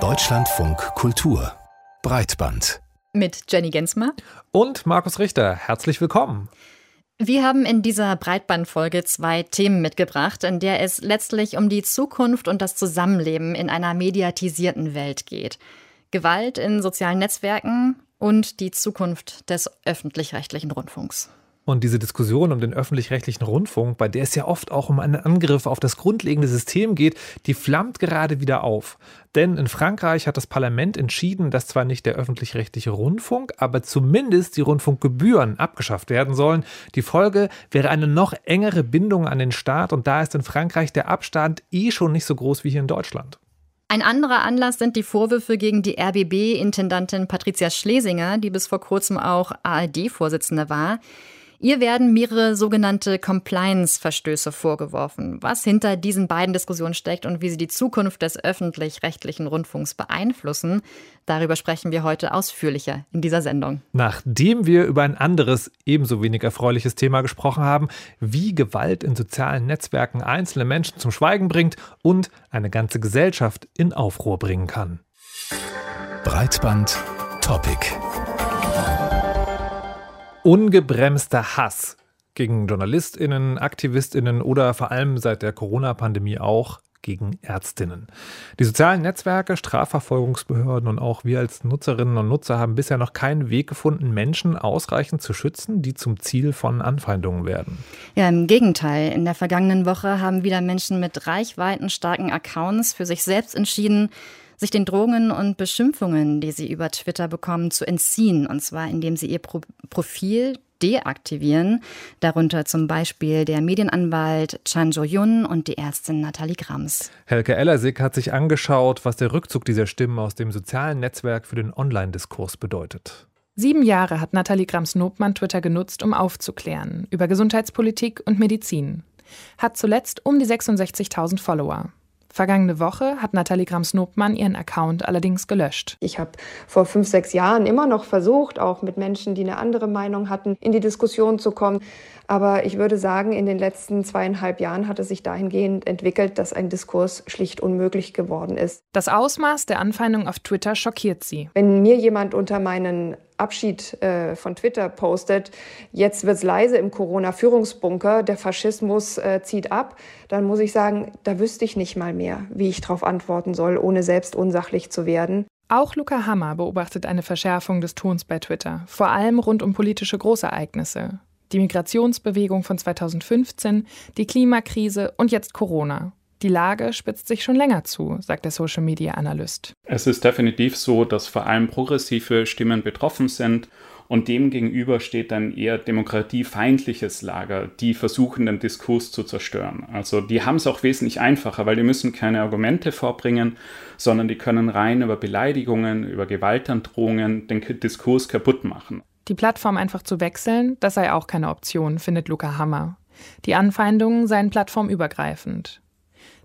Deutschlandfunk Kultur Breitband mit Jenny Gensmer und Markus Richter. Herzlich willkommen. Wir haben in dieser Breitbandfolge zwei Themen mitgebracht, in der es letztlich um die Zukunft und das Zusammenleben in einer mediatisierten Welt geht. Gewalt in sozialen Netzwerken und die Zukunft des öffentlich-rechtlichen Rundfunks. Und diese Diskussion um den öffentlich-rechtlichen Rundfunk, bei der es ja oft auch um einen Angriff auf das grundlegende System geht, die flammt gerade wieder auf. Denn in Frankreich hat das Parlament entschieden, dass zwar nicht der öffentlich-rechtliche Rundfunk, aber zumindest die Rundfunkgebühren abgeschafft werden sollen. Die Folge wäre eine noch engere Bindung an den Staat und da ist in Frankreich der Abstand eh schon nicht so groß wie hier in Deutschland. Ein anderer Anlass sind die Vorwürfe gegen die RBB-Intendantin Patricia Schlesinger, die bis vor kurzem auch ARD-Vorsitzende war. Ihr werden mehrere sogenannte Compliance-Verstöße vorgeworfen. Was hinter diesen beiden Diskussionen steckt und wie sie die Zukunft des öffentlich-rechtlichen Rundfunks beeinflussen, darüber sprechen wir heute ausführlicher in dieser Sendung. Nachdem wir über ein anderes, ebenso wenig erfreuliches Thema gesprochen haben, wie Gewalt in sozialen Netzwerken einzelne Menschen zum Schweigen bringt und eine ganze Gesellschaft in Aufruhr bringen kann. Breitband Topic ungebremster Hass gegen JournalistInnen, AktivistInnen oder vor allem seit der Corona-Pandemie auch gegen Ärztinnen. Die sozialen Netzwerke, Strafverfolgungsbehörden und auch wir als Nutzerinnen und Nutzer haben bisher noch keinen Weg gefunden, Menschen ausreichend zu schützen, die zum Ziel von Anfeindungen werden. Ja, im Gegenteil. In der vergangenen Woche haben wieder Menschen mit reichweitenstarken Accounts für sich selbst entschieden, sich den Drohungen und Beschimpfungen, die sie über Twitter bekommen, zu entziehen. Und zwar, indem sie ihr Pro Profil deaktivieren. Darunter zum Beispiel der Medienanwalt Chan Jo-yun und die Ärztin Nathalie Grams. Helke Ellersig hat sich angeschaut, was der Rückzug dieser Stimmen aus dem sozialen Netzwerk für den Online-Diskurs bedeutet. Sieben Jahre hat Nathalie Grams-Nobmann Twitter genutzt, um aufzuklären über Gesundheitspolitik und Medizin. Hat zuletzt um die 66.000 Follower. Vergangene Woche hat Nathalie Grams-Nobmann ihren Account allerdings gelöscht. Ich habe vor fünf, sechs Jahren immer noch versucht, auch mit Menschen, die eine andere Meinung hatten, in die Diskussion zu kommen. Aber ich würde sagen, in den letzten zweieinhalb Jahren hat es sich dahingehend entwickelt, dass ein Diskurs schlicht unmöglich geworden ist. Das Ausmaß der Anfeindung auf Twitter schockiert sie. Wenn mir jemand unter meinen Abschied äh, von Twitter postet, jetzt wird es leise im Corona-Führungsbunker, der Faschismus äh, zieht ab, dann muss ich sagen, da wüsste ich nicht mal mehr, wie ich darauf antworten soll, ohne selbst unsachlich zu werden. Auch Luca Hammer beobachtet eine Verschärfung des Tons bei Twitter, vor allem rund um politische Großereignisse. Die Migrationsbewegung von 2015, die Klimakrise und jetzt Corona. Die Lage spitzt sich schon länger zu, sagt der Social Media Analyst. Es ist definitiv so, dass vor allem progressive Stimmen betroffen sind und demgegenüber steht ein eher demokratiefeindliches Lager, die versuchen, den Diskurs zu zerstören. Also die haben es auch wesentlich einfacher, weil die müssen keine Argumente vorbringen, sondern die können rein über Beleidigungen, über Gewaltandrohungen den Diskurs kaputt machen. Die Plattform einfach zu wechseln, das sei auch keine Option, findet Luca Hammer. Die Anfeindungen seien plattformübergreifend.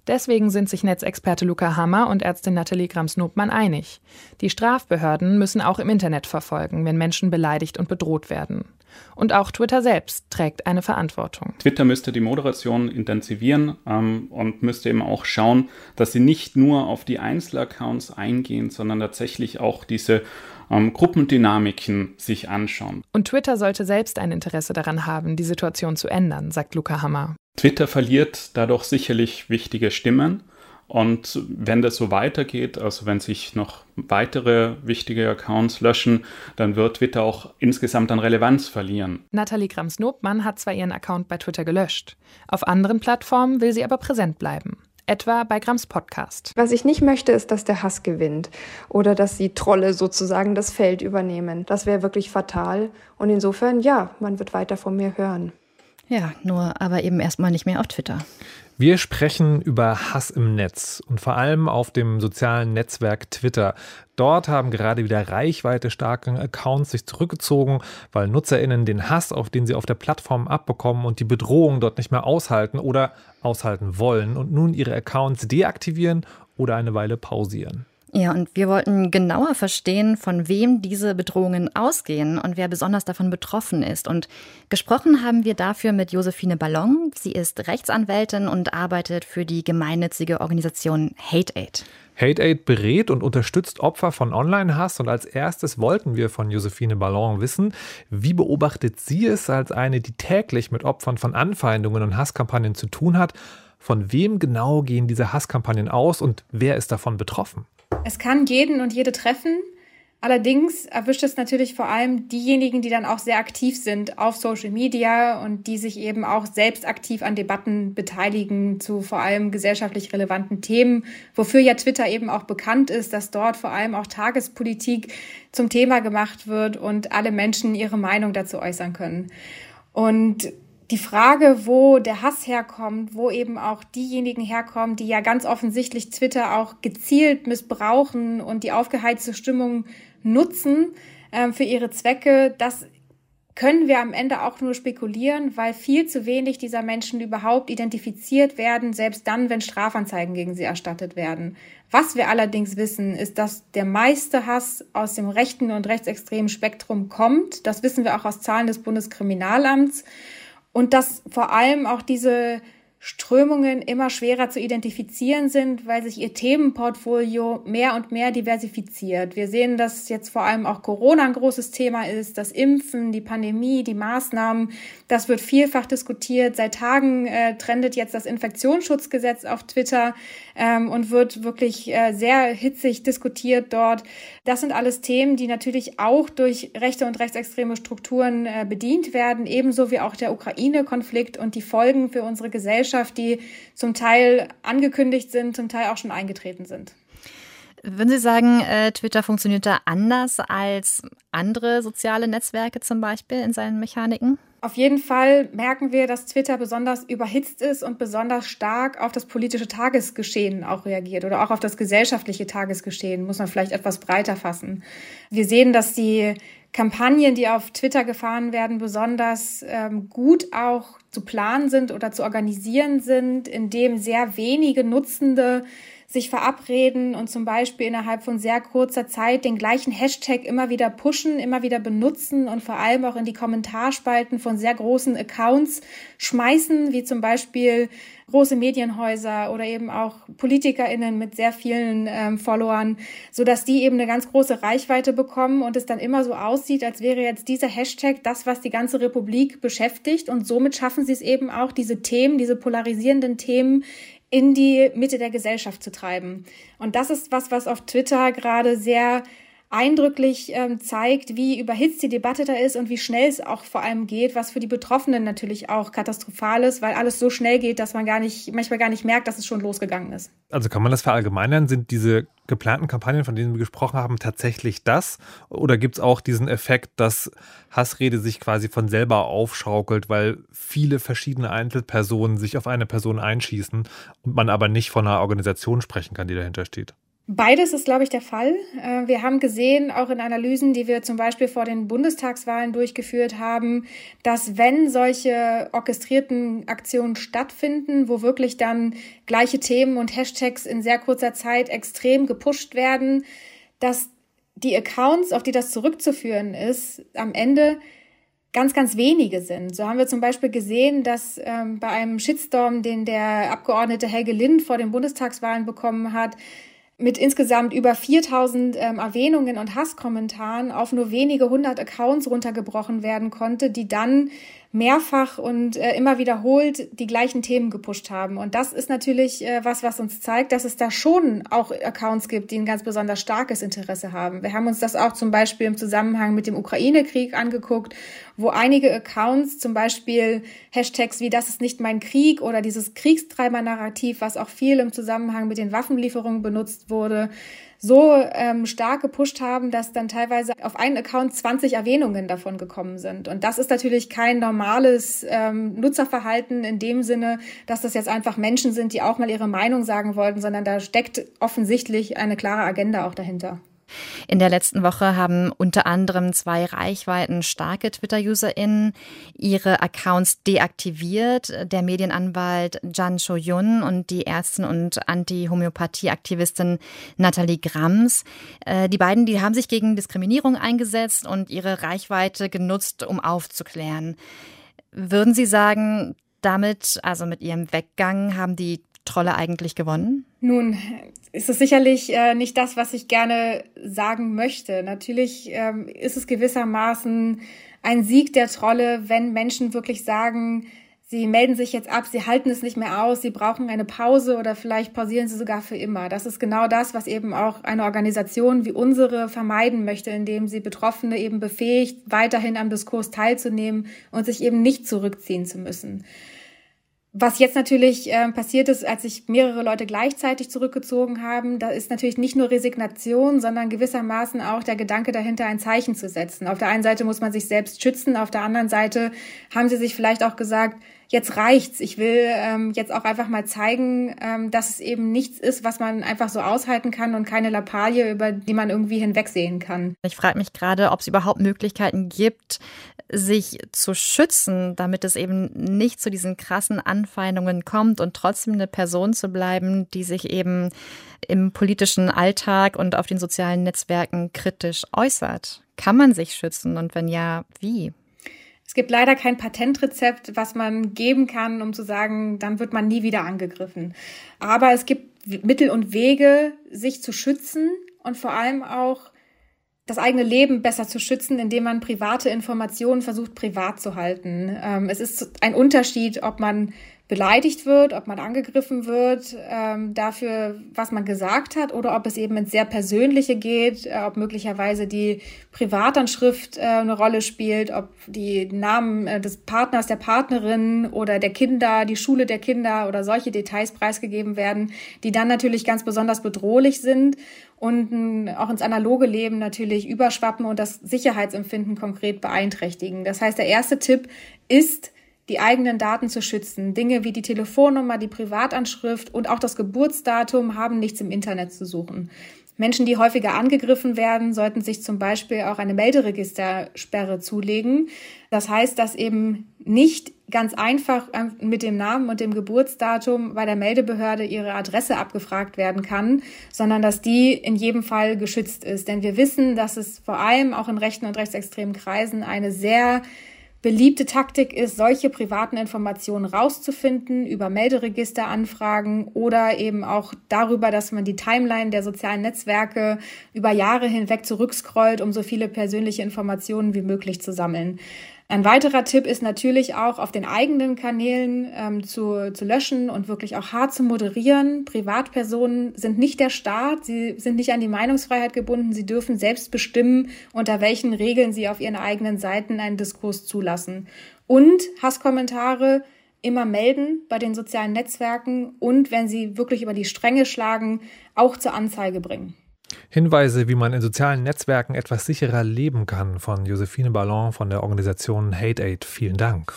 Deswegen sind sich Netzexperte Luca Hammer und Ärztin Nathalie Grams-Nobmann einig. Die Strafbehörden müssen auch im Internet verfolgen, wenn Menschen beleidigt und bedroht werden. Und auch Twitter selbst trägt eine Verantwortung. Twitter müsste die Moderation intensivieren ähm, und müsste eben auch schauen, dass sie nicht nur auf die Einzelaccounts eingehen, sondern tatsächlich auch diese ähm, Gruppendynamiken sich anschauen. Und Twitter sollte selbst ein Interesse daran haben, die Situation zu ändern, sagt Luca Hammer. Twitter verliert dadurch sicherlich wichtige Stimmen. Und wenn das so weitergeht, also wenn sich noch weitere wichtige Accounts löschen, dann wird Twitter auch insgesamt an Relevanz verlieren. Nathalie Grams-Nobmann hat zwar ihren Account bei Twitter gelöscht, auf anderen Plattformen will sie aber präsent bleiben. Etwa bei Grams Podcast. Was ich nicht möchte, ist, dass der Hass gewinnt oder dass die Trolle sozusagen das Feld übernehmen. Das wäre wirklich fatal. Und insofern, ja, man wird weiter von mir hören. Ja, nur aber eben erstmal nicht mehr auf Twitter. Wir sprechen über Hass im Netz und vor allem auf dem sozialen Netzwerk Twitter. Dort haben gerade wieder reichweite starke Accounts sich zurückgezogen, weil Nutzerinnen den Hass, auf den sie auf der Plattform abbekommen und die Bedrohung dort nicht mehr aushalten oder aushalten wollen und nun ihre Accounts deaktivieren oder eine Weile pausieren. Ja, und wir wollten genauer verstehen, von wem diese Bedrohungen ausgehen und wer besonders davon betroffen ist. Und gesprochen haben wir dafür mit Josephine Ballon. Sie ist Rechtsanwältin und arbeitet für die gemeinnützige Organisation Hate Aid. Hate Aid berät und unterstützt Opfer von Online-Hass und als erstes wollten wir von Josephine Ballon wissen, wie beobachtet sie es als eine, die täglich mit Opfern von Anfeindungen und Hasskampagnen zu tun hat? Von wem genau gehen diese Hasskampagnen aus und wer ist davon betroffen? Es kann jeden und jede treffen. Allerdings erwischt es natürlich vor allem diejenigen, die dann auch sehr aktiv sind auf Social Media und die sich eben auch selbst aktiv an Debatten beteiligen zu vor allem gesellschaftlich relevanten Themen, wofür ja Twitter eben auch bekannt ist, dass dort vor allem auch Tagespolitik zum Thema gemacht wird und alle Menschen ihre Meinung dazu äußern können. Und die Frage, wo der Hass herkommt, wo eben auch diejenigen herkommen, die ja ganz offensichtlich Twitter auch gezielt missbrauchen und die aufgeheizte Stimmung nutzen äh, für ihre Zwecke, das können wir am Ende auch nur spekulieren, weil viel zu wenig dieser Menschen überhaupt identifiziert werden, selbst dann, wenn Strafanzeigen gegen sie erstattet werden. Was wir allerdings wissen, ist, dass der meiste Hass aus dem rechten und rechtsextremen Spektrum kommt. Das wissen wir auch aus Zahlen des Bundeskriminalamts. Und dass vor allem auch diese Strömungen immer schwerer zu identifizieren sind, weil sich ihr Themenportfolio mehr und mehr diversifiziert. Wir sehen, dass jetzt vor allem auch Corona ein großes Thema ist, das Impfen, die Pandemie, die Maßnahmen. Das wird vielfach diskutiert. Seit Tagen äh, trendet jetzt das Infektionsschutzgesetz auf Twitter ähm, und wird wirklich äh, sehr hitzig diskutiert dort. Das sind alles Themen, die natürlich auch durch rechte und rechtsextreme Strukturen äh, bedient werden, ebenso wie auch der Ukraine-Konflikt und die Folgen für unsere Gesellschaft Gesellschaft, die zum Teil angekündigt sind, zum Teil auch schon eingetreten sind. Würden Sie sagen, äh, Twitter funktioniert da anders als andere soziale Netzwerke zum Beispiel in seinen Mechaniken? Auf jeden Fall merken wir, dass Twitter besonders überhitzt ist und besonders stark auf das politische Tagesgeschehen auch reagiert oder auch auf das gesellschaftliche Tagesgeschehen, muss man vielleicht etwas breiter fassen. Wir sehen, dass die Kampagnen, die auf Twitter gefahren werden, besonders ähm, gut auch zu planen sind oder zu organisieren sind, indem sehr wenige Nutzende sich verabreden und zum Beispiel innerhalb von sehr kurzer Zeit den gleichen Hashtag immer wieder pushen, immer wieder benutzen und vor allem auch in die Kommentarspalten von sehr großen Accounts schmeißen, wie zum Beispiel große Medienhäuser oder eben auch PolitikerInnen mit sehr vielen ähm, Followern, so dass die eben eine ganz große Reichweite bekommen und es dann immer so aussieht, als wäre jetzt dieser Hashtag das, was die ganze Republik beschäftigt. Und somit schaffen sie es eben auch, diese Themen, diese polarisierenden Themen in die Mitte der Gesellschaft zu treiben. Und das ist was, was auf Twitter gerade sehr eindrücklich ähm, zeigt, wie überhitzt die Debatte da ist und wie schnell es auch vor allem geht, was für die Betroffenen natürlich auch katastrophal ist, weil alles so schnell geht, dass man gar nicht, manchmal gar nicht merkt, dass es schon losgegangen ist. Also kann man das verallgemeinern? Sind diese geplanten Kampagnen, von denen wir gesprochen haben, tatsächlich das? Oder gibt es auch diesen Effekt, dass Hassrede sich quasi von selber aufschaukelt, weil viele verschiedene Einzelpersonen sich auf eine Person einschießen und man aber nicht von einer Organisation sprechen kann, die dahinter steht? Beides ist, glaube ich, der Fall. Äh, wir haben gesehen, auch in Analysen, die wir zum Beispiel vor den Bundestagswahlen durchgeführt haben, dass wenn solche orchestrierten Aktionen stattfinden, wo wirklich dann gleiche Themen und Hashtags in sehr kurzer Zeit extrem gepusht werden, dass die Accounts, auf die das zurückzuführen ist, am Ende ganz, ganz wenige sind. So haben wir zum Beispiel gesehen, dass ähm, bei einem Shitstorm, den der Abgeordnete Helge Lind vor den Bundestagswahlen bekommen hat, mit insgesamt über 4000 ähm, Erwähnungen und Hasskommentaren auf nur wenige hundert Accounts runtergebrochen werden konnte, die dann mehrfach und äh, immer wiederholt die gleichen Themen gepusht haben. Und das ist natürlich äh, was, was uns zeigt, dass es da schon auch Accounts gibt, die ein ganz besonders starkes Interesse haben. Wir haben uns das auch zum Beispiel im Zusammenhang mit dem Ukraine-Krieg angeguckt, wo einige Accounts zum Beispiel Hashtags wie das ist nicht mein Krieg oder dieses Kriegstreiber-Narrativ, was auch viel im Zusammenhang mit den Waffenlieferungen benutzt wurde, so ähm, stark gepusht haben, dass dann teilweise auf einen Account 20 Erwähnungen davon gekommen sind. Und das ist natürlich kein normales ähm, Nutzerverhalten in dem Sinne, dass das jetzt einfach Menschen sind, die auch mal ihre Meinung sagen wollten, sondern da steckt offensichtlich eine klare Agenda auch dahinter. In der letzten Woche haben unter anderem zwei reichweitenstarke Twitter-UserInnen ihre Accounts deaktiviert. Der Medienanwalt Jan Cho-yun und die Ärztin und Anti-Homöopathie-Aktivistin Nathalie Grams. Äh, die beiden, die haben sich gegen Diskriminierung eingesetzt und ihre Reichweite genutzt, um aufzuklären. Würden Sie sagen, damit, also mit ihrem Weggang, haben die Trolle eigentlich gewonnen? Nun, ist es sicherlich äh, nicht das, was ich gerne sagen möchte. Natürlich ähm, ist es gewissermaßen ein Sieg der Trolle, wenn Menschen wirklich sagen, sie melden sich jetzt ab, sie halten es nicht mehr aus, sie brauchen eine Pause oder vielleicht pausieren sie sogar für immer. Das ist genau das, was eben auch eine Organisation wie unsere vermeiden möchte, indem sie Betroffene eben befähigt, weiterhin am Diskurs teilzunehmen und sich eben nicht zurückziehen zu müssen. Was jetzt natürlich äh, passiert ist, als sich mehrere Leute gleichzeitig zurückgezogen haben, da ist natürlich nicht nur Resignation, sondern gewissermaßen auch der Gedanke dahinter, ein Zeichen zu setzen. Auf der einen Seite muss man sich selbst schützen, auf der anderen Seite haben sie sich vielleicht auch gesagt, jetzt reicht's. Ich will ähm, jetzt auch einfach mal zeigen, ähm, dass es eben nichts ist, was man einfach so aushalten kann und keine Lappalie, über die man irgendwie hinwegsehen kann. Ich frage mich gerade, ob es überhaupt Möglichkeiten gibt, sich zu schützen, damit es eben nicht zu diesen krassen Anfeindungen kommt und trotzdem eine Person zu bleiben, die sich eben im politischen Alltag und auf den sozialen Netzwerken kritisch äußert. Kann man sich schützen und wenn ja, wie? Es gibt leider kein Patentrezept, was man geben kann, um zu sagen, dann wird man nie wieder angegriffen. Aber es gibt Mittel und Wege, sich zu schützen und vor allem auch das eigene Leben besser zu schützen, indem man private Informationen versucht, privat zu halten. Ähm, es ist ein Unterschied, ob man beleidigt wird, ob man angegriffen wird ähm, dafür, was man gesagt hat, oder ob es eben ins sehr Persönliche geht, äh, ob möglicherweise die Privatanschrift äh, eine Rolle spielt, ob die Namen äh, des Partners, der Partnerin oder der Kinder, die Schule der Kinder oder solche Details preisgegeben werden, die dann natürlich ganz besonders bedrohlich sind und auch ins analoge Leben natürlich überschwappen und das Sicherheitsempfinden konkret beeinträchtigen. Das heißt, der erste Tipp ist, die eigenen Daten zu schützen. Dinge wie die Telefonnummer, die Privatanschrift und auch das Geburtsdatum haben nichts im Internet zu suchen. Menschen, die häufiger angegriffen werden, sollten sich zum Beispiel auch eine Melderegistersperre zulegen. Das heißt, dass eben nicht ganz einfach mit dem Namen und dem Geburtsdatum bei der Meldebehörde ihre Adresse abgefragt werden kann, sondern dass die in jedem Fall geschützt ist. Denn wir wissen, dass es vor allem auch in rechten und rechtsextremen Kreisen eine sehr Beliebte Taktik ist, solche privaten Informationen rauszufinden über Melderegisteranfragen oder eben auch darüber, dass man die Timeline der sozialen Netzwerke über Jahre hinweg zurückscrollt, um so viele persönliche Informationen wie möglich zu sammeln. Ein weiterer Tipp ist natürlich auch auf den eigenen Kanälen ähm, zu, zu löschen und wirklich auch hart zu moderieren. Privatpersonen sind nicht der Staat, sie sind nicht an die Meinungsfreiheit gebunden, sie dürfen selbst bestimmen, unter welchen Regeln sie auf ihren eigenen Seiten einen Diskurs zulassen. Und Hasskommentare immer melden bei den sozialen Netzwerken und wenn sie wirklich über die Stränge schlagen, auch zur Anzeige bringen. Hinweise, wie man in sozialen Netzwerken etwas sicherer leben kann, von Josephine Ballon von der Organisation Hate Aid. Vielen Dank.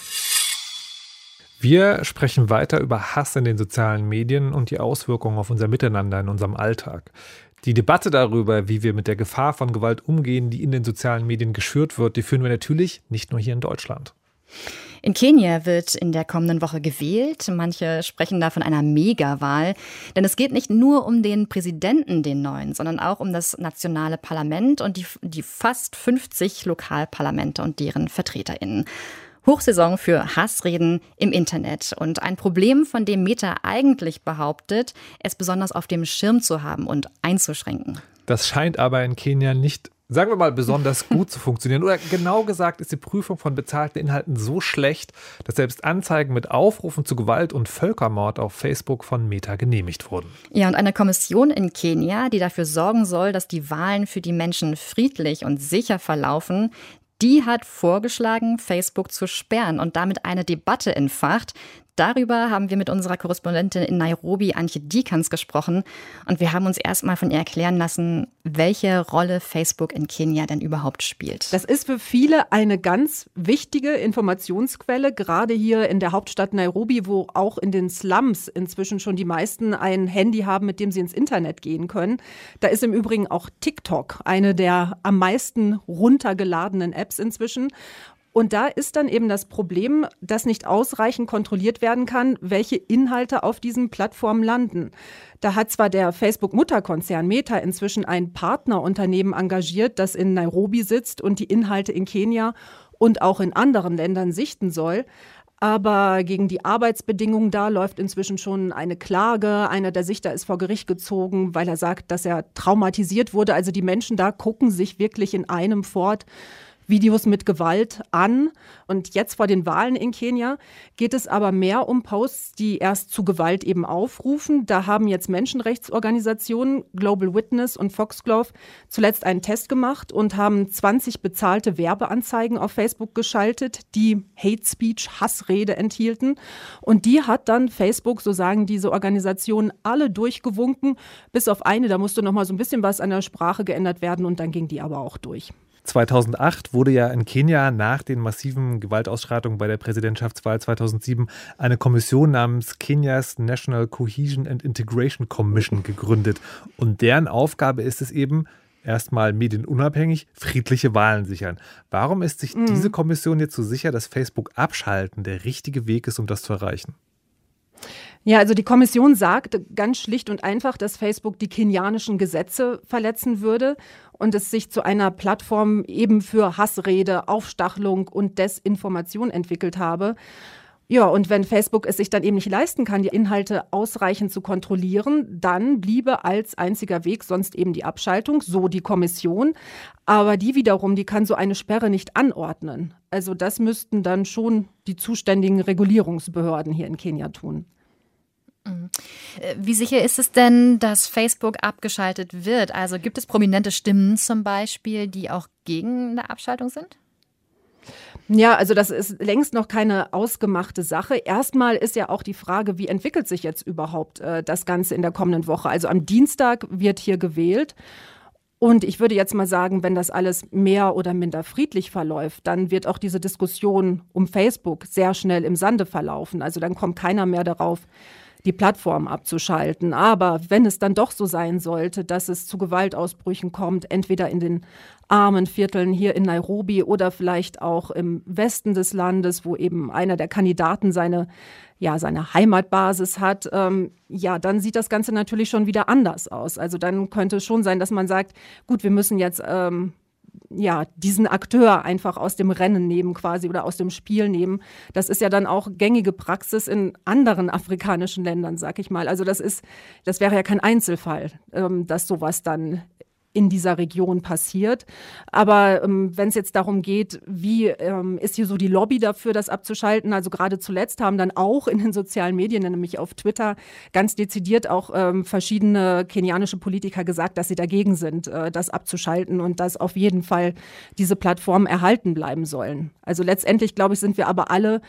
Wir sprechen weiter über Hass in den sozialen Medien und die Auswirkungen auf unser Miteinander in unserem Alltag. Die Debatte darüber, wie wir mit der Gefahr von Gewalt umgehen, die in den sozialen Medien geschürt wird, die führen wir natürlich nicht nur hier in Deutschland. In Kenia wird in der kommenden Woche gewählt. Manche sprechen da von einer Megawahl. Denn es geht nicht nur um den Präsidenten, den neuen, sondern auch um das nationale Parlament und die, die fast 50 Lokalparlamente und deren VertreterInnen. Hochsaison für Hassreden im Internet und ein Problem, von dem Meta eigentlich behauptet, es besonders auf dem Schirm zu haben und einzuschränken. Das scheint aber in Kenia nicht sagen wir mal, besonders gut zu funktionieren. Oder genau gesagt ist die Prüfung von bezahlten Inhalten so schlecht, dass selbst Anzeigen mit Aufrufen zu Gewalt und Völkermord auf Facebook von Meta genehmigt wurden. Ja, und eine Kommission in Kenia, die dafür sorgen soll, dass die Wahlen für die Menschen friedlich und sicher verlaufen, die hat vorgeschlagen, Facebook zu sperren und damit eine Debatte entfacht, Darüber haben wir mit unserer Korrespondentin in Nairobi, Antje Dikans, gesprochen. Und wir haben uns erstmal von ihr erklären lassen, welche Rolle Facebook in Kenia denn überhaupt spielt. Das ist für viele eine ganz wichtige Informationsquelle, gerade hier in der Hauptstadt Nairobi, wo auch in den Slums inzwischen schon die meisten ein Handy haben, mit dem sie ins Internet gehen können. Da ist im Übrigen auch TikTok eine der am meisten runtergeladenen Apps inzwischen. Und da ist dann eben das Problem, dass nicht ausreichend kontrolliert werden kann, welche Inhalte auf diesen Plattformen landen. Da hat zwar der Facebook-Mutterkonzern Meta inzwischen ein Partnerunternehmen engagiert, das in Nairobi sitzt und die Inhalte in Kenia und auch in anderen Ländern sichten soll. Aber gegen die Arbeitsbedingungen da läuft inzwischen schon eine Klage. Einer der Sichter ist vor Gericht gezogen, weil er sagt, dass er traumatisiert wurde. Also die Menschen da gucken sich wirklich in einem fort Videos mit Gewalt an. Und jetzt vor den Wahlen in Kenia geht es aber mehr um Posts, die erst zu Gewalt eben aufrufen. Da haben jetzt Menschenrechtsorganisationen, Global Witness und Foxglove, zuletzt einen Test gemacht und haben 20 bezahlte Werbeanzeigen auf Facebook geschaltet, die Hate Speech, Hassrede enthielten. Und die hat dann Facebook, so sagen diese Organisationen, alle durchgewunken, bis auf eine, da musste noch mal so ein bisschen was an der Sprache geändert werden und dann ging die aber auch durch. 2008 wurde ja in Kenia nach den massiven Gewaltausschreitungen bei der Präsidentschaftswahl 2007 eine Kommission namens Kenias National Cohesion and Integration Commission gegründet. Und deren Aufgabe ist es eben, erstmal medienunabhängig friedliche Wahlen sichern. Warum ist sich mhm. diese Kommission jetzt so sicher, dass Facebook abschalten der richtige Weg ist, um das zu erreichen? Ja, also die Kommission sagt ganz schlicht und einfach, dass Facebook die kenianischen Gesetze verletzen würde und es sich zu einer Plattform eben für Hassrede, Aufstachelung und Desinformation entwickelt habe. Ja, und wenn Facebook es sich dann eben nicht leisten kann, die Inhalte ausreichend zu kontrollieren, dann bliebe als einziger Weg sonst eben die Abschaltung, so die Kommission. Aber die wiederum, die kann so eine Sperre nicht anordnen. Also das müssten dann schon die zuständigen Regulierungsbehörden hier in Kenia tun. Mhm. Äh, wie sicher ist es denn, dass Facebook abgeschaltet wird? Also gibt es prominente Stimmen zum Beispiel, die auch gegen eine Abschaltung sind? Ja, also das ist längst noch keine ausgemachte Sache. Erstmal ist ja auch die Frage, wie entwickelt sich jetzt überhaupt äh, das Ganze in der kommenden Woche? Also am Dienstag wird hier gewählt. Und ich würde jetzt mal sagen, wenn das alles mehr oder minder friedlich verläuft, dann wird auch diese Diskussion um Facebook sehr schnell im Sande verlaufen. Also dann kommt keiner mehr darauf, die Plattform abzuschalten. Aber wenn es dann doch so sein sollte, dass es zu Gewaltausbrüchen kommt, entweder in den armen Vierteln hier in Nairobi oder vielleicht auch im Westen des Landes, wo eben einer der Kandidaten seine ja, seine Heimatbasis hat, ähm, ja, dann sieht das Ganze natürlich schon wieder anders aus. Also dann könnte es schon sein, dass man sagt, gut, wir müssen jetzt ähm, ja, diesen Akteur einfach aus dem Rennen nehmen quasi oder aus dem Spiel nehmen. Das ist ja dann auch gängige Praxis in anderen afrikanischen Ländern, sag ich mal. Also das ist, das wäre ja kein Einzelfall, ähm, dass sowas dann in dieser Region passiert. Aber ähm, wenn es jetzt darum geht, wie ähm, ist hier so die Lobby dafür, das abzuschalten? Also gerade zuletzt haben dann auch in den sozialen Medien, nämlich auf Twitter, ganz dezidiert auch ähm, verschiedene kenianische Politiker gesagt, dass sie dagegen sind, äh, das abzuschalten und dass auf jeden Fall diese Plattformen erhalten bleiben sollen. Also letztendlich, glaube ich, sind wir aber alle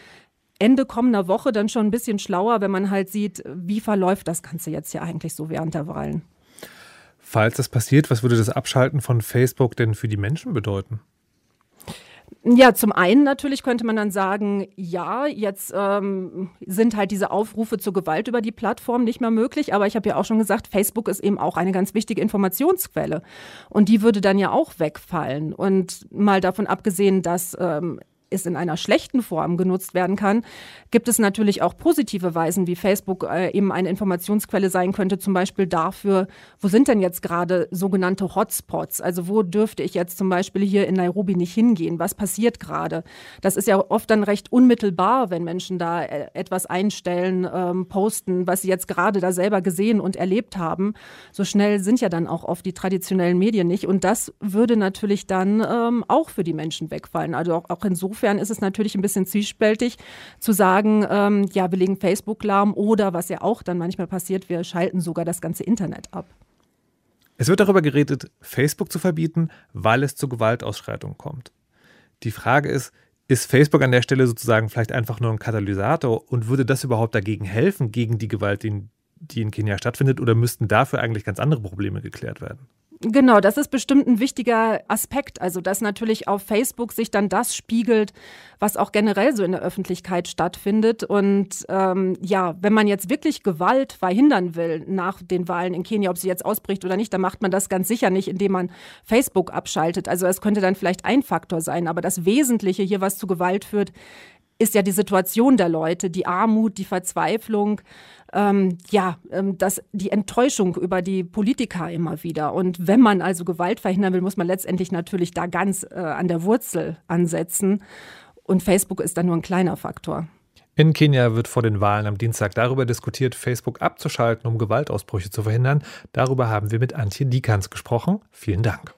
Ende kommender Woche dann schon ein bisschen schlauer, wenn man halt sieht, wie verläuft das Ganze jetzt hier eigentlich so während der Wahlen. Falls das passiert, was würde das Abschalten von Facebook denn für die Menschen bedeuten? Ja, zum einen natürlich könnte man dann sagen, ja, jetzt ähm, sind halt diese Aufrufe zur Gewalt über die Plattform nicht mehr möglich. Aber ich habe ja auch schon gesagt, Facebook ist eben auch eine ganz wichtige Informationsquelle. Und die würde dann ja auch wegfallen. Und mal davon abgesehen, dass ähm, es in einer schlechten Form genutzt werden kann, gibt es natürlich auch positive Weisen, wie Facebook äh, eben eine Informationsquelle sein könnte, zum Beispiel dafür, wo sind denn jetzt gerade sogenannte Hotspots? Also wo dürfte ich jetzt zum Beispiel hier in Nairobi nicht hingehen? Was passiert gerade? Das ist ja oft dann recht unmittelbar, wenn Menschen da äh, etwas einstellen, ähm, posten, was sie jetzt gerade da selber gesehen und erlebt haben. So schnell sind ja dann auch oft die traditionellen Medien nicht. Und das würde natürlich dann ähm, auch für die Menschen wegfallen. Also auch, auch insofern insofern ist es natürlich ein bisschen zwiespältig zu sagen, ähm, ja, wir legen Facebook lahm oder was ja auch dann manchmal passiert, wir schalten sogar das ganze Internet ab. Es wird darüber geredet, Facebook zu verbieten, weil es zu Gewaltausschreitungen kommt. Die Frage ist, Ist Facebook an der Stelle sozusagen vielleicht einfach nur ein Katalysator und würde das überhaupt dagegen helfen, gegen die Gewalt, die in Kenia stattfindet, oder müssten dafür eigentlich ganz andere Probleme geklärt werden? Genau, das ist bestimmt ein wichtiger Aspekt. Also, dass natürlich auf Facebook sich dann das spiegelt, was auch generell so in der Öffentlichkeit stattfindet. Und ähm, ja, wenn man jetzt wirklich Gewalt verhindern will nach den Wahlen in Kenia, ob sie jetzt ausbricht oder nicht, dann macht man das ganz sicher nicht, indem man Facebook abschaltet. Also, es könnte dann vielleicht ein Faktor sein. Aber das Wesentliche hier, was zu Gewalt führt, ist ja die Situation der Leute, die Armut, die Verzweiflung, ähm, ja, ähm, das, die Enttäuschung über die Politiker immer wieder. Und wenn man also Gewalt verhindern will, muss man letztendlich natürlich da ganz äh, an der Wurzel ansetzen. Und Facebook ist dann nur ein kleiner Faktor. In Kenia wird vor den Wahlen am Dienstag darüber diskutiert, Facebook abzuschalten, um Gewaltausbrüche zu verhindern. Darüber haben wir mit Antje Dikans gesprochen. Vielen Dank.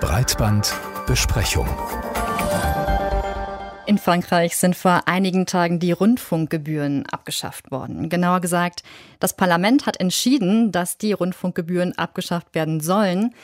Breitbandbesprechung. In Frankreich sind vor einigen Tagen die Rundfunkgebühren abgeschafft worden. Genauer gesagt, das Parlament hat entschieden, dass die Rundfunkgebühren abgeschafft werden sollen.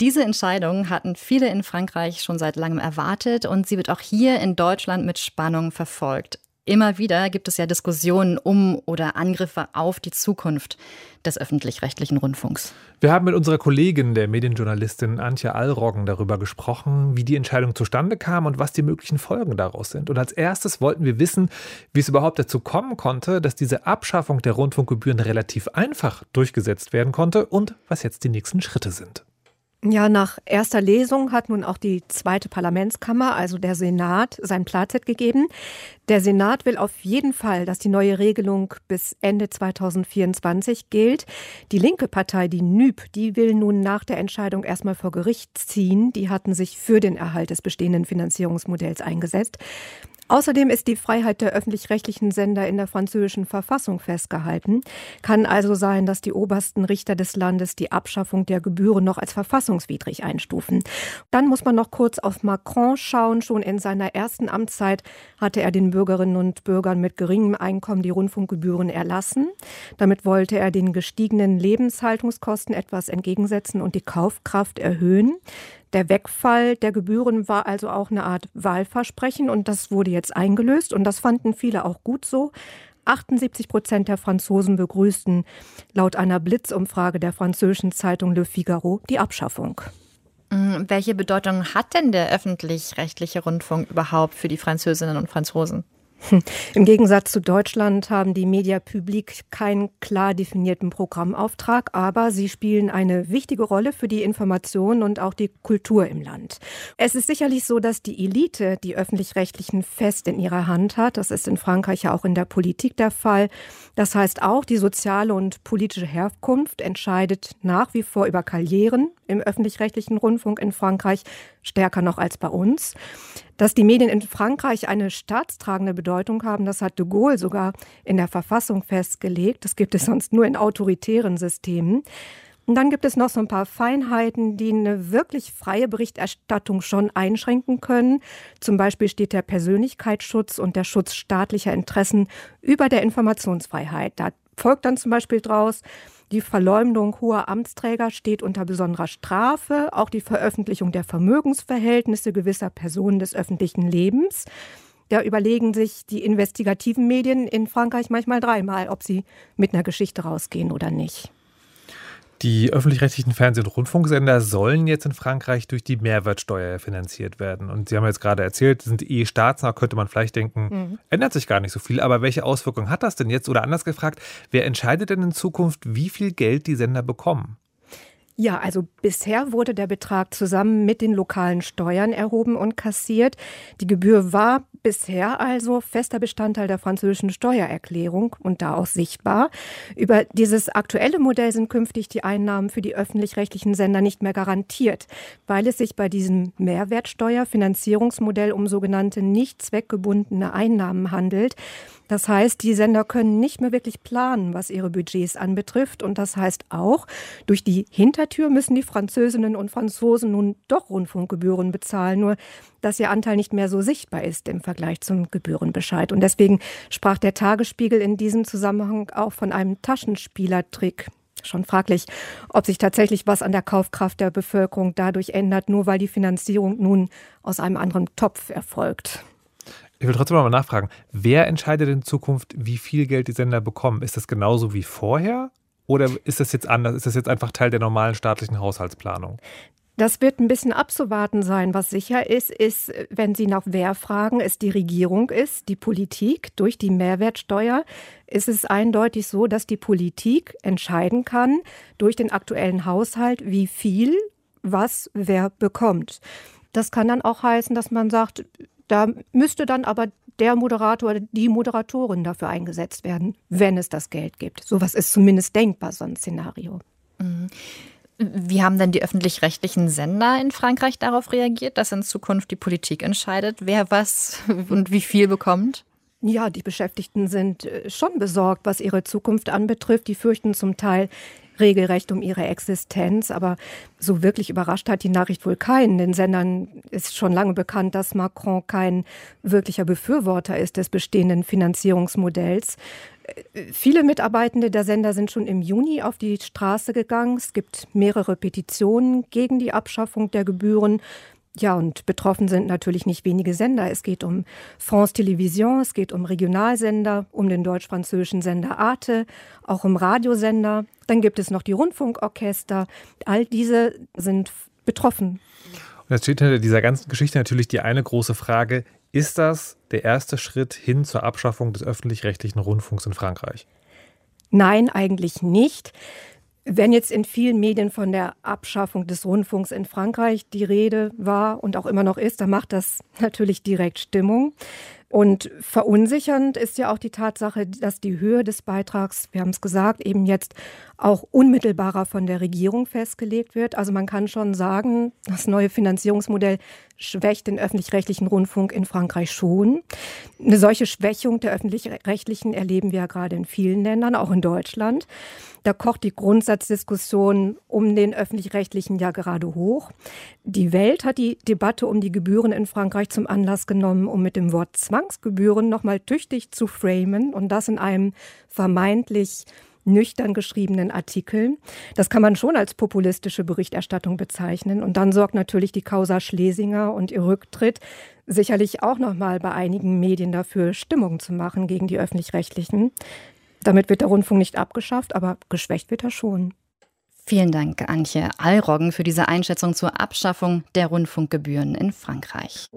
Diese Entscheidung hatten viele in Frankreich schon seit langem erwartet und sie wird auch hier in Deutschland mit Spannung verfolgt. Immer wieder gibt es ja Diskussionen um oder Angriffe auf die Zukunft des öffentlich-rechtlichen Rundfunks. Wir haben mit unserer Kollegin, der Medienjournalistin Antje Allroggen, darüber gesprochen, wie die Entscheidung zustande kam und was die möglichen Folgen daraus sind. Und als erstes wollten wir wissen, wie es überhaupt dazu kommen konnte, dass diese Abschaffung der Rundfunkgebühren relativ einfach durchgesetzt werden konnte und was jetzt die nächsten Schritte sind. Ja, nach erster Lesung hat nun auch die zweite Parlamentskammer, also der Senat, sein Platzett gegeben. Der Senat will auf jeden Fall, dass die neue Regelung bis Ende 2024 gilt. Die linke Partei, die NÜB, die will nun nach der Entscheidung erstmal vor Gericht ziehen. Die hatten sich für den Erhalt des bestehenden Finanzierungsmodells eingesetzt. Außerdem ist die Freiheit der öffentlich-rechtlichen Sender in der französischen Verfassung festgehalten. Kann also sein, dass die obersten Richter des Landes die Abschaffung der Gebühren noch als verfassungswidrig einstufen. Dann muss man noch kurz auf Macron schauen. Schon in seiner ersten Amtszeit hatte er den Bürgerinnen und Bürgern mit geringem Einkommen die Rundfunkgebühren erlassen. Damit wollte er den gestiegenen Lebenshaltungskosten etwas entgegensetzen und die Kaufkraft erhöhen. Der Wegfall der Gebühren war also auch eine Art Wahlversprechen und das wurde jetzt eingelöst und das fanden viele auch gut so. 78 Prozent der Franzosen begrüßten laut einer Blitzumfrage der französischen Zeitung Le Figaro die Abschaffung. Mm, welche Bedeutung hat denn der öffentlich-rechtliche Rundfunk überhaupt für die Französinnen und Franzosen? Im Gegensatz zu Deutschland haben die Media Public keinen klar definierten Programmauftrag, aber sie spielen eine wichtige Rolle für die Information und auch die Kultur im Land. Es ist sicherlich so, dass die Elite die öffentlich-rechtlichen fest in ihrer Hand hat. Das ist in Frankreich ja auch in der Politik der Fall. Das heißt auch, die soziale und politische Herkunft entscheidet nach wie vor über Karrieren im öffentlich-rechtlichen Rundfunk in Frankreich stärker noch als bei uns. Dass die Medien in Frankreich eine staatstragende Bedeutung haben, das hat de Gaulle sogar in der Verfassung festgelegt. Das gibt es sonst nur in autoritären Systemen. Und dann gibt es noch so ein paar Feinheiten, die eine wirklich freie Berichterstattung schon einschränken können. Zum Beispiel steht der Persönlichkeitsschutz und der Schutz staatlicher Interessen über der Informationsfreiheit. Da folgt dann zum Beispiel draus, die Verleumdung hoher Amtsträger steht unter besonderer Strafe, auch die Veröffentlichung der Vermögensverhältnisse gewisser Personen des öffentlichen Lebens. Da überlegen sich die investigativen Medien in Frankreich manchmal dreimal, ob sie mit einer Geschichte rausgehen oder nicht. Die öffentlich-rechtlichen Fernseh- und Rundfunksender sollen jetzt in Frankreich durch die Mehrwertsteuer finanziert werden. Und Sie haben jetzt gerade erzählt, sind eh staatsnah, könnte man vielleicht denken, mhm. ändert sich gar nicht so viel. Aber welche Auswirkungen hat das denn jetzt? Oder anders gefragt, wer entscheidet denn in Zukunft, wie viel Geld die Sender bekommen? Ja, also bisher wurde der Betrag zusammen mit den lokalen Steuern erhoben und kassiert. Die Gebühr war bisher also fester Bestandteil der französischen Steuererklärung und da auch sichtbar. Über dieses aktuelle Modell sind künftig die Einnahmen für die öffentlich-rechtlichen Sender nicht mehr garantiert, weil es sich bei diesem Mehrwertsteuerfinanzierungsmodell um sogenannte nicht zweckgebundene Einnahmen handelt. Das heißt, die Sender können nicht mehr wirklich planen, was ihre Budgets anbetrifft. Und das heißt auch, durch die Hintertür müssen die Französinnen und Franzosen nun doch Rundfunkgebühren bezahlen. Nur dass ihr Anteil nicht mehr so sichtbar ist im Vergleich zum Gebührenbescheid. Und deswegen sprach der Tagesspiegel in diesem Zusammenhang auch von einem Taschenspielertrick. schon fraglich, ob sich tatsächlich was an der Kaufkraft der Bevölkerung dadurch ändert, nur weil die Finanzierung nun aus einem anderen Topf erfolgt. Ich will trotzdem mal nachfragen, wer entscheidet in Zukunft, wie viel Geld die Sender bekommen? Ist das genauso wie vorher? Oder ist das jetzt anders? Ist das jetzt einfach Teil der normalen staatlichen Haushaltsplanung? Das wird ein bisschen abzuwarten sein. Was sicher ist, ist, wenn Sie nach wer fragen, es die Regierung ist, die Politik. Durch die Mehrwertsteuer ist es eindeutig so, dass die Politik entscheiden kann, durch den aktuellen Haushalt, wie viel, was wer bekommt. Das kann dann auch heißen, dass man sagt, da müsste dann aber der Moderator oder die Moderatorin dafür eingesetzt werden, wenn es das Geld gibt. Sowas ist zumindest denkbar, so ein Szenario. Mhm. Wie haben denn die öffentlich-rechtlichen Sender in Frankreich darauf reagiert, dass in Zukunft die Politik entscheidet, wer was und wie viel bekommt? Ja, die Beschäftigten sind äh, schon besorgt, was ihre Zukunft anbetrifft. Die fürchten zum Teil regelrecht um ihre Existenz. Aber so wirklich überrascht hat die Nachricht wohl keinen. Den Sendern ist schon lange bekannt, dass Macron kein wirklicher Befürworter ist des bestehenden Finanzierungsmodells. Viele Mitarbeitende der Sender sind schon im Juni auf die Straße gegangen. Es gibt mehrere Petitionen gegen die Abschaffung der Gebühren. Ja, und betroffen sind natürlich nicht wenige Sender. Es geht um France Television, es geht um Regionalsender, um den deutsch-französischen Sender Arte, auch um Radiosender. Dann gibt es noch die Rundfunkorchester. All diese sind betroffen. Und jetzt steht hinter dieser ganzen Geschichte natürlich die eine große Frage, ist das der erste Schritt hin zur Abschaffung des öffentlich-rechtlichen Rundfunks in Frankreich? Nein, eigentlich nicht. Wenn jetzt in vielen Medien von der Abschaffung des Rundfunks in Frankreich die Rede war und auch immer noch ist, dann macht das natürlich direkt Stimmung. Und verunsichernd ist ja auch die Tatsache, dass die Höhe des Beitrags, wir haben es gesagt, eben jetzt auch unmittelbarer von der Regierung festgelegt wird. Also man kann schon sagen, das neue Finanzierungsmodell schwächt den öffentlich-rechtlichen Rundfunk in Frankreich schon. Eine solche Schwächung der öffentlich-rechtlichen erleben wir ja gerade in vielen Ländern, auch in Deutschland. Da kocht die Grundsatzdiskussion um den öffentlich-rechtlichen ja gerade hoch. Die Welt hat die Debatte um die Gebühren in Frankreich zum Anlass genommen, um mit dem Wort Zwangsgebühren nochmal tüchtig zu framen und das in einem vermeintlich nüchtern geschriebenen Artikeln. Das kann man schon als populistische Berichterstattung bezeichnen. Und dann sorgt natürlich die Causa Schlesinger und ihr Rücktritt sicherlich auch noch mal bei einigen Medien dafür, Stimmung zu machen gegen die öffentlich-rechtlichen. Damit wird der Rundfunk nicht abgeschafft, aber geschwächt wird er schon. Vielen Dank, Antje Allroggen, für diese Einschätzung zur Abschaffung der Rundfunkgebühren in Frankreich.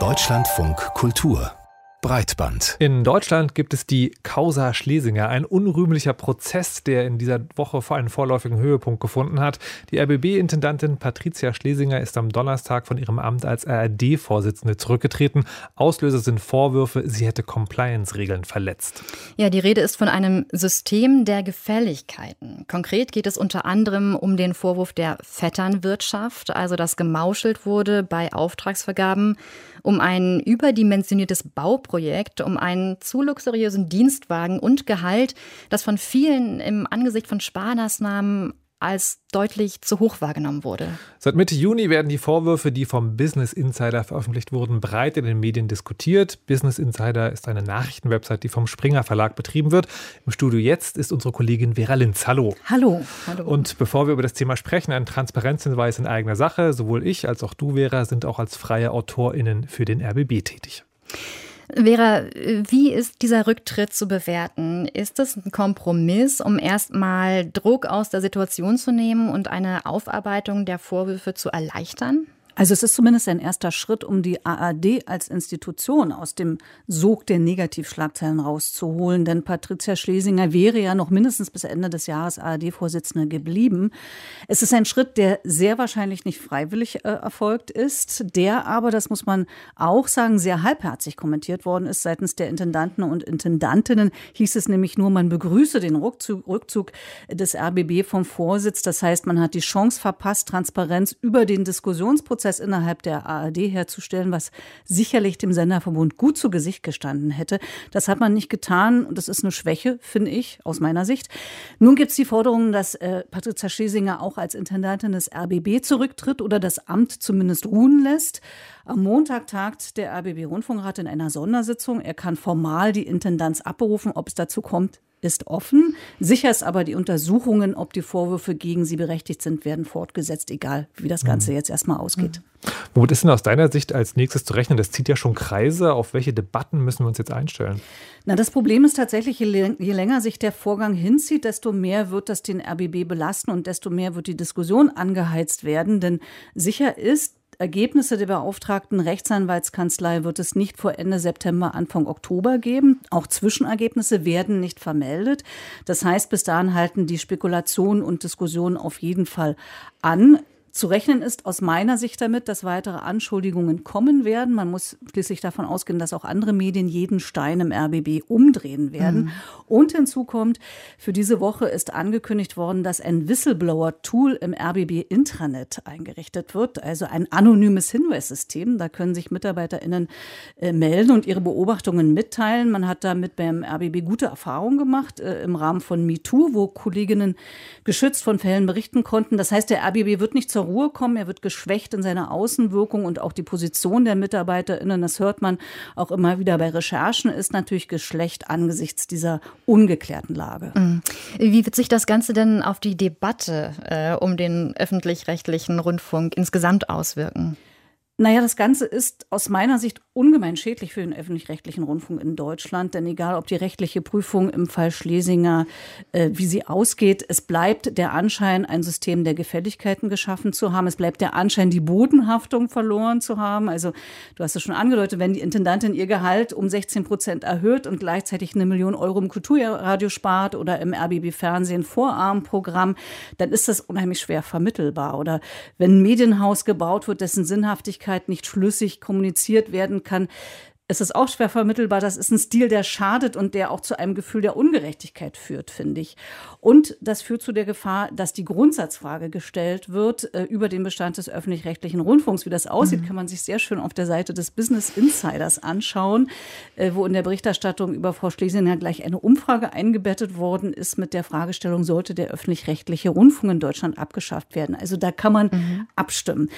Deutschlandfunk Kultur Breitband. In Deutschland gibt es die Causa Schlesinger, ein unrühmlicher Prozess, der in dieser Woche vor einen vorläufigen Höhepunkt gefunden hat. Die RBB-Intendantin Patricia Schlesinger ist am Donnerstag von ihrem Amt als RRD-Vorsitzende zurückgetreten. Auslöser sind Vorwürfe, sie hätte Compliance-Regeln verletzt. Ja, die Rede ist von einem System der Gefälligkeiten. Konkret geht es unter anderem um den Vorwurf der Vetternwirtschaft, also dass gemauschelt wurde bei Auftragsvergaben um ein überdimensioniertes Bauprojekt, um einen zu luxuriösen Dienstwagen und Gehalt, das von vielen im Angesicht von Sparmaßnahmen als deutlich zu hoch wahrgenommen wurde. Seit Mitte Juni werden die Vorwürfe, die vom Business Insider veröffentlicht wurden, breit in den Medien diskutiert. Business Insider ist eine Nachrichtenwebsite, die vom Springer Verlag betrieben wird. Im Studio jetzt ist unsere Kollegin Vera Linz. Hallo. Hallo. Hallo. Und bevor wir über das Thema sprechen, ein Transparenzhinweis in eigener Sache. Sowohl ich als auch du, Vera, sind auch als freie AutorInnen für den RBB tätig. Vera, wie ist dieser Rücktritt zu bewerten? Ist es ein Kompromiss, um erstmal Druck aus der Situation zu nehmen und eine Aufarbeitung der Vorwürfe zu erleichtern? Also es ist zumindest ein erster Schritt, um die ARD als Institution aus dem Sog der Negativschlagzeilen rauszuholen. Denn Patricia Schlesinger wäre ja noch mindestens bis Ende des Jahres ARD-Vorsitzende geblieben. Es ist ein Schritt, der sehr wahrscheinlich nicht freiwillig äh, erfolgt ist, der aber, das muss man auch sagen, sehr halbherzig kommentiert worden ist seitens der Intendanten und Intendantinnen. Hieß es nämlich nur, man begrüße den Rückzug, Rückzug des RBB vom Vorsitz. Das heißt, man hat die Chance verpasst, Transparenz über den Diskussionsprozess Prozess innerhalb der ARD herzustellen, was sicherlich dem Senderverbund gut zu Gesicht gestanden hätte. Das hat man nicht getan und das ist eine Schwäche, finde ich, aus meiner Sicht. Nun gibt es die Forderung, dass äh, Patricia Schlesinger auch als Intendantin des RBB zurücktritt oder das Amt zumindest ruhen lässt. Am Montag tagt der RBB Rundfunkrat in einer Sondersitzung. Er kann formal die Intendanz abberufen. Ob es dazu kommt, ist offen. Sicher ist aber, die Untersuchungen, ob die Vorwürfe gegen sie berechtigt sind, werden fortgesetzt, egal wie das Ganze mhm. jetzt erstmal ausgeht. Mhm. Womit ist denn aus deiner Sicht als nächstes zu rechnen? Das zieht ja schon Kreise. Auf welche Debatten müssen wir uns jetzt einstellen? Na, das Problem ist tatsächlich, je, je länger sich der Vorgang hinzieht, desto mehr wird das den RBB belasten und desto mehr wird die Diskussion angeheizt werden. Denn sicher ist, Ergebnisse der beauftragten Rechtsanwaltskanzlei wird es nicht vor Ende September, Anfang Oktober geben. Auch Zwischenergebnisse werden nicht vermeldet. Das heißt, bis dahin halten die Spekulationen und Diskussionen auf jeden Fall an. Zu rechnen ist aus meiner Sicht damit, dass weitere Anschuldigungen kommen werden. Man muss schließlich davon ausgehen, dass auch andere Medien jeden Stein im RBB umdrehen werden. Mhm. Und hinzu kommt, für diese Woche ist angekündigt worden, dass ein Whistleblower-Tool im RBB Intranet eingerichtet wird, also ein anonymes Hinweissystem. Da können sich MitarbeiterInnen äh, melden und ihre Beobachtungen mitteilen. Man hat damit beim RBB gute Erfahrungen gemacht äh, im Rahmen von MeToo, wo Kolleginnen geschützt von Fällen berichten konnten. Das heißt, der RBB wird nicht zur Ruhe kommen. Er wird geschwächt in seiner Außenwirkung und auch die Position der MitarbeiterInnen, das hört man auch immer wieder bei Recherchen, ist natürlich geschlecht angesichts dieser ungeklärten Lage. Mhm. Wie wird sich das Ganze denn auf die Debatte äh, um den öffentlich-rechtlichen Rundfunk insgesamt auswirken? Naja, das Ganze ist aus meiner Sicht ungemein schädlich für den öffentlich-rechtlichen Rundfunk in Deutschland. Denn egal, ob die rechtliche Prüfung im Fall Schlesinger, äh, wie sie ausgeht, es bleibt der Anschein, ein System der Gefälligkeiten geschaffen zu haben. Es bleibt der Anschein, die Bodenhaftung verloren zu haben. Also du hast es schon angedeutet, wenn die Intendantin ihr Gehalt um 16 Prozent erhöht und gleichzeitig eine Million Euro im Kulturradio spart oder im RBB-Fernsehen Vorarmprogramm, dann ist das unheimlich schwer vermittelbar. Oder wenn ein Medienhaus gebaut wird, dessen Sinnhaftigkeit nicht schlüssig kommuniziert werden kann, es ist auch schwer vermittelbar. Das ist ein Stil, der schadet und der auch zu einem Gefühl der Ungerechtigkeit führt, finde ich. Und das führt zu der Gefahr, dass die Grundsatzfrage gestellt wird äh, über den Bestand des öffentlich-rechtlichen Rundfunks. Wie das aussieht, mhm. kann man sich sehr schön auf der Seite des Business Insiders anschauen, äh, wo in der Berichterstattung über Frau Schlesinger gleich eine Umfrage eingebettet worden ist mit der Fragestellung, sollte der öffentlich-rechtliche Rundfunk in Deutschland abgeschafft werden? Also da kann man mhm. abstimmen.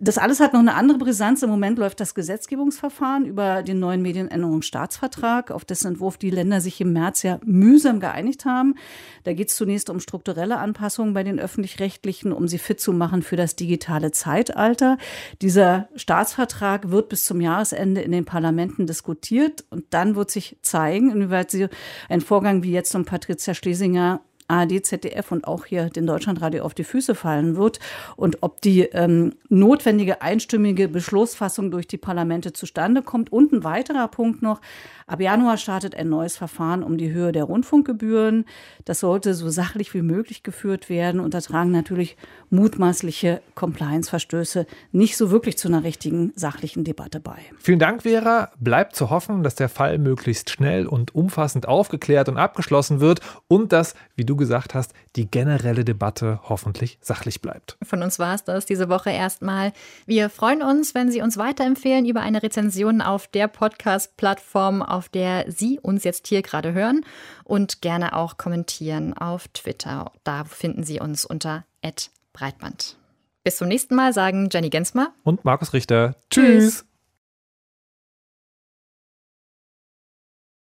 Das alles hat noch eine andere Brisanz. Im Moment läuft das Gesetzgebungsverfahren über den neuen Medienänderungsstaatsvertrag, auf dessen Entwurf die Länder sich im März ja mühsam geeinigt haben. Da geht es zunächst um strukturelle Anpassungen bei den öffentlich-rechtlichen, um sie fit zu machen für das digitale Zeitalter. Dieser Staatsvertrag wird bis zum Jahresende in den Parlamenten diskutiert und dann wird sich zeigen, inwieweit sie ein Vorgang wie jetzt um Patricia Schlesinger ARD, ZDF und auch hier den Deutschlandradio auf die Füße fallen wird und ob die ähm, notwendige einstimmige Beschlussfassung durch die Parlamente zustande kommt. Und ein weiterer Punkt noch, Ab Januar startet ein neues Verfahren um die Höhe der Rundfunkgebühren. Das sollte so sachlich wie möglich geführt werden und da tragen natürlich mutmaßliche Compliance-Verstöße nicht so wirklich zu einer richtigen sachlichen Debatte bei. Vielen Dank, Vera. Bleibt zu hoffen, dass der Fall möglichst schnell und umfassend aufgeklärt und abgeschlossen wird und dass, wie du gesagt hast, die generelle Debatte hoffentlich sachlich bleibt. Von uns war es das diese Woche erstmal. Wir freuen uns, wenn Sie uns weiterempfehlen über eine Rezension auf der Podcast-Plattform auf der Sie uns jetzt hier gerade hören und gerne auch kommentieren auf Twitter. Da finden Sie uns unter @breitband. Bis zum nächsten Mal sagen Jenny Gensmer und Markus Richter. Tschüss. Tschüss.